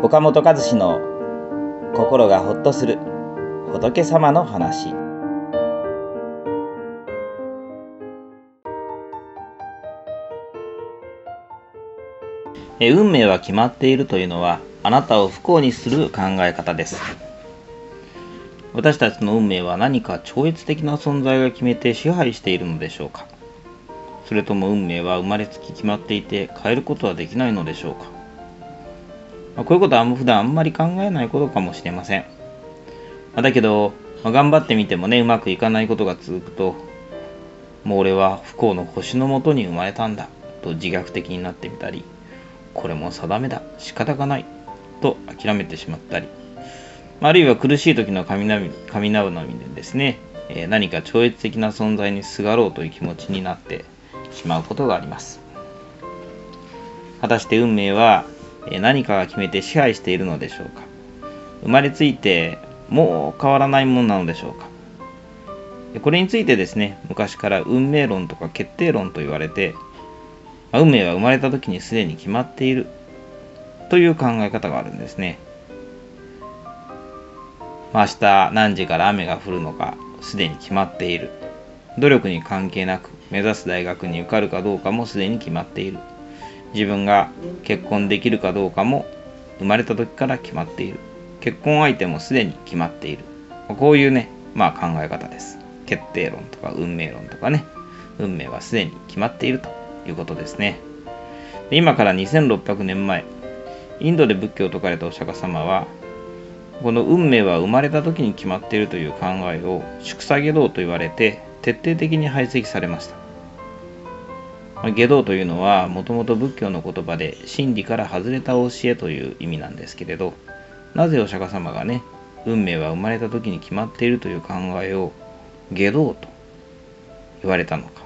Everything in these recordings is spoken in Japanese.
岡本和志の心がほっとする仏様の話。運命は決まっているというのはあなたを不幸にする考え方です。私たちの運命は何か超越的な存在が決めて支配しているのでしょうか。それとも運命は生まれつき決まっていて変えることはできないのでしょうか、まあ、こういうことは普段あんまり考えないことかもしれません、まあ、だけど、まあ、頑張ってみてもねうまくいかないことが続くともう俺は不幸の星のもとに生まれたんだと自虐的になってみたりこれも定めだ仕方がないと諦めてしまったりあるいは苦しい時の神神なみでですねえ何か超越的な存在にすがろうという気持ちになってしまうことがあります。果たして運命は何かが決めて支配しているのでしょうか？生まれついてもう変わらないものなのでしょうか？これについてですね昔から運命論とか決定論と言われて運命は生まれた時にすでに決まっているという考え方があるんですね。明日何時から雨が降るのかすでに決まっている。努力に関係なく目指す大学に受かるかどうかもすでに決まっている。自分が結婚できるかどうかも生まれた時から決まっている。結婚相手もすでに決まっている。こういうねまあ考え方です。決定論とか運命論とかね。運命はすでに決まっているということですね。で今から2600年前インドで仏教を説かれたお釈迦様はこの運命は生まれた時に決まっているという考えを祝下下道と言われて徹底的に排斥されました。ま下道というのはもともと仏教の言葉で真理から外れた教えという意味なんですけれどなぜお釈迦様がね運命は生まれた時に決まっているという考えを下道と言われたのか、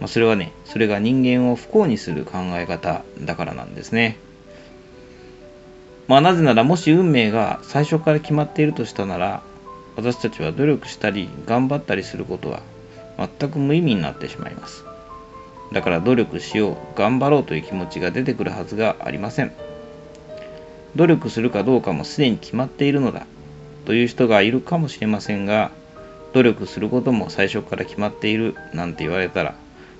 まあ、それはねそれが人間を不幸にする考え方だからなんですね。まあなぜならもし運命が最初から決まっているとしたなら私たちは努力したり頑張ったりすることは全く無意味になってしまいます。だから努力しよう頑張ろうという気持ちが出てくるはずがありません。努力するかどうかもすでに決まっているのだ。という人がいるかもしれませんが努力することも最初から決まっているなんて言われたら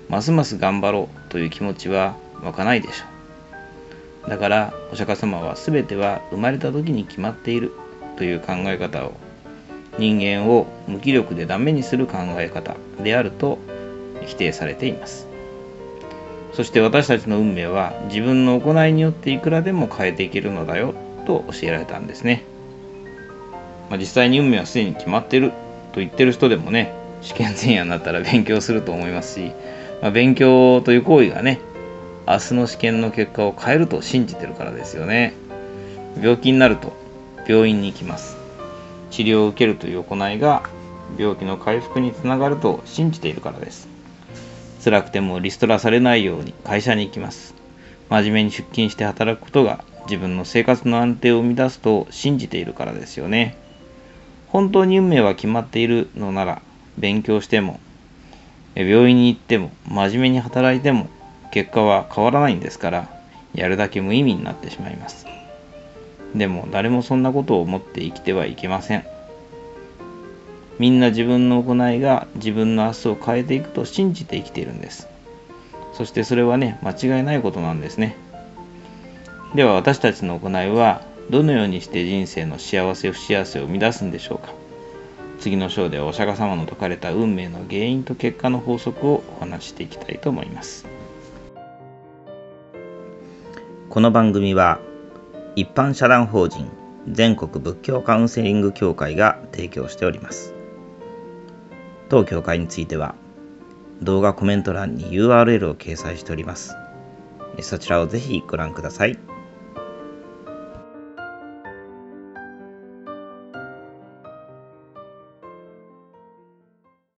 ますます頑張ろうという気持ちは湧かないでしょう。だからお釈迦様は全ては生まれた時に決まっているという考え方を人間を無気力でダメにする考え方であると否定されています。そして私たちの運命は自分の行いによっていくらでも変えていけるのだよと教えられたんですね、まあ、実際に運命はすでに決まってると言ってる人でもね試験前夜になったら勉強すると思いますし、まあ、勉強という行為がね明日の試験の結果を変えると信じてるからですよね。病気になると病院に行きます。治療を受けるという行いが病気の回復につながると信じているからです。辛くてもリストラされないように会社に行きます。真面目に出勤して働くことが自分の生活の安定を生み出すと信じているからですよね。本当に運命は決まっているのなら勉強しても病院に行っても真面目に働いても結果は変わらないんですからやるだけ無意味になってしまいます。でも誰もそんなことを思って生きてはいけません。みんな自分の行いが自分の明日を変えていくと信じて生きているんです。そしてそれはね、間違いないことなんですね。では私たちの行いはどのようにして人生の幸せ不幸せを生み出すんでしょうか次の章ではお釈迦様の説かれた運命の原因と結果の法則をお話していきたいと思います。この番組は一般社団法人全国仏教カウンセリング協会が提供しております。当協会については動画コメント欄に URL を掲載しております。そちらをぜひご覧ください。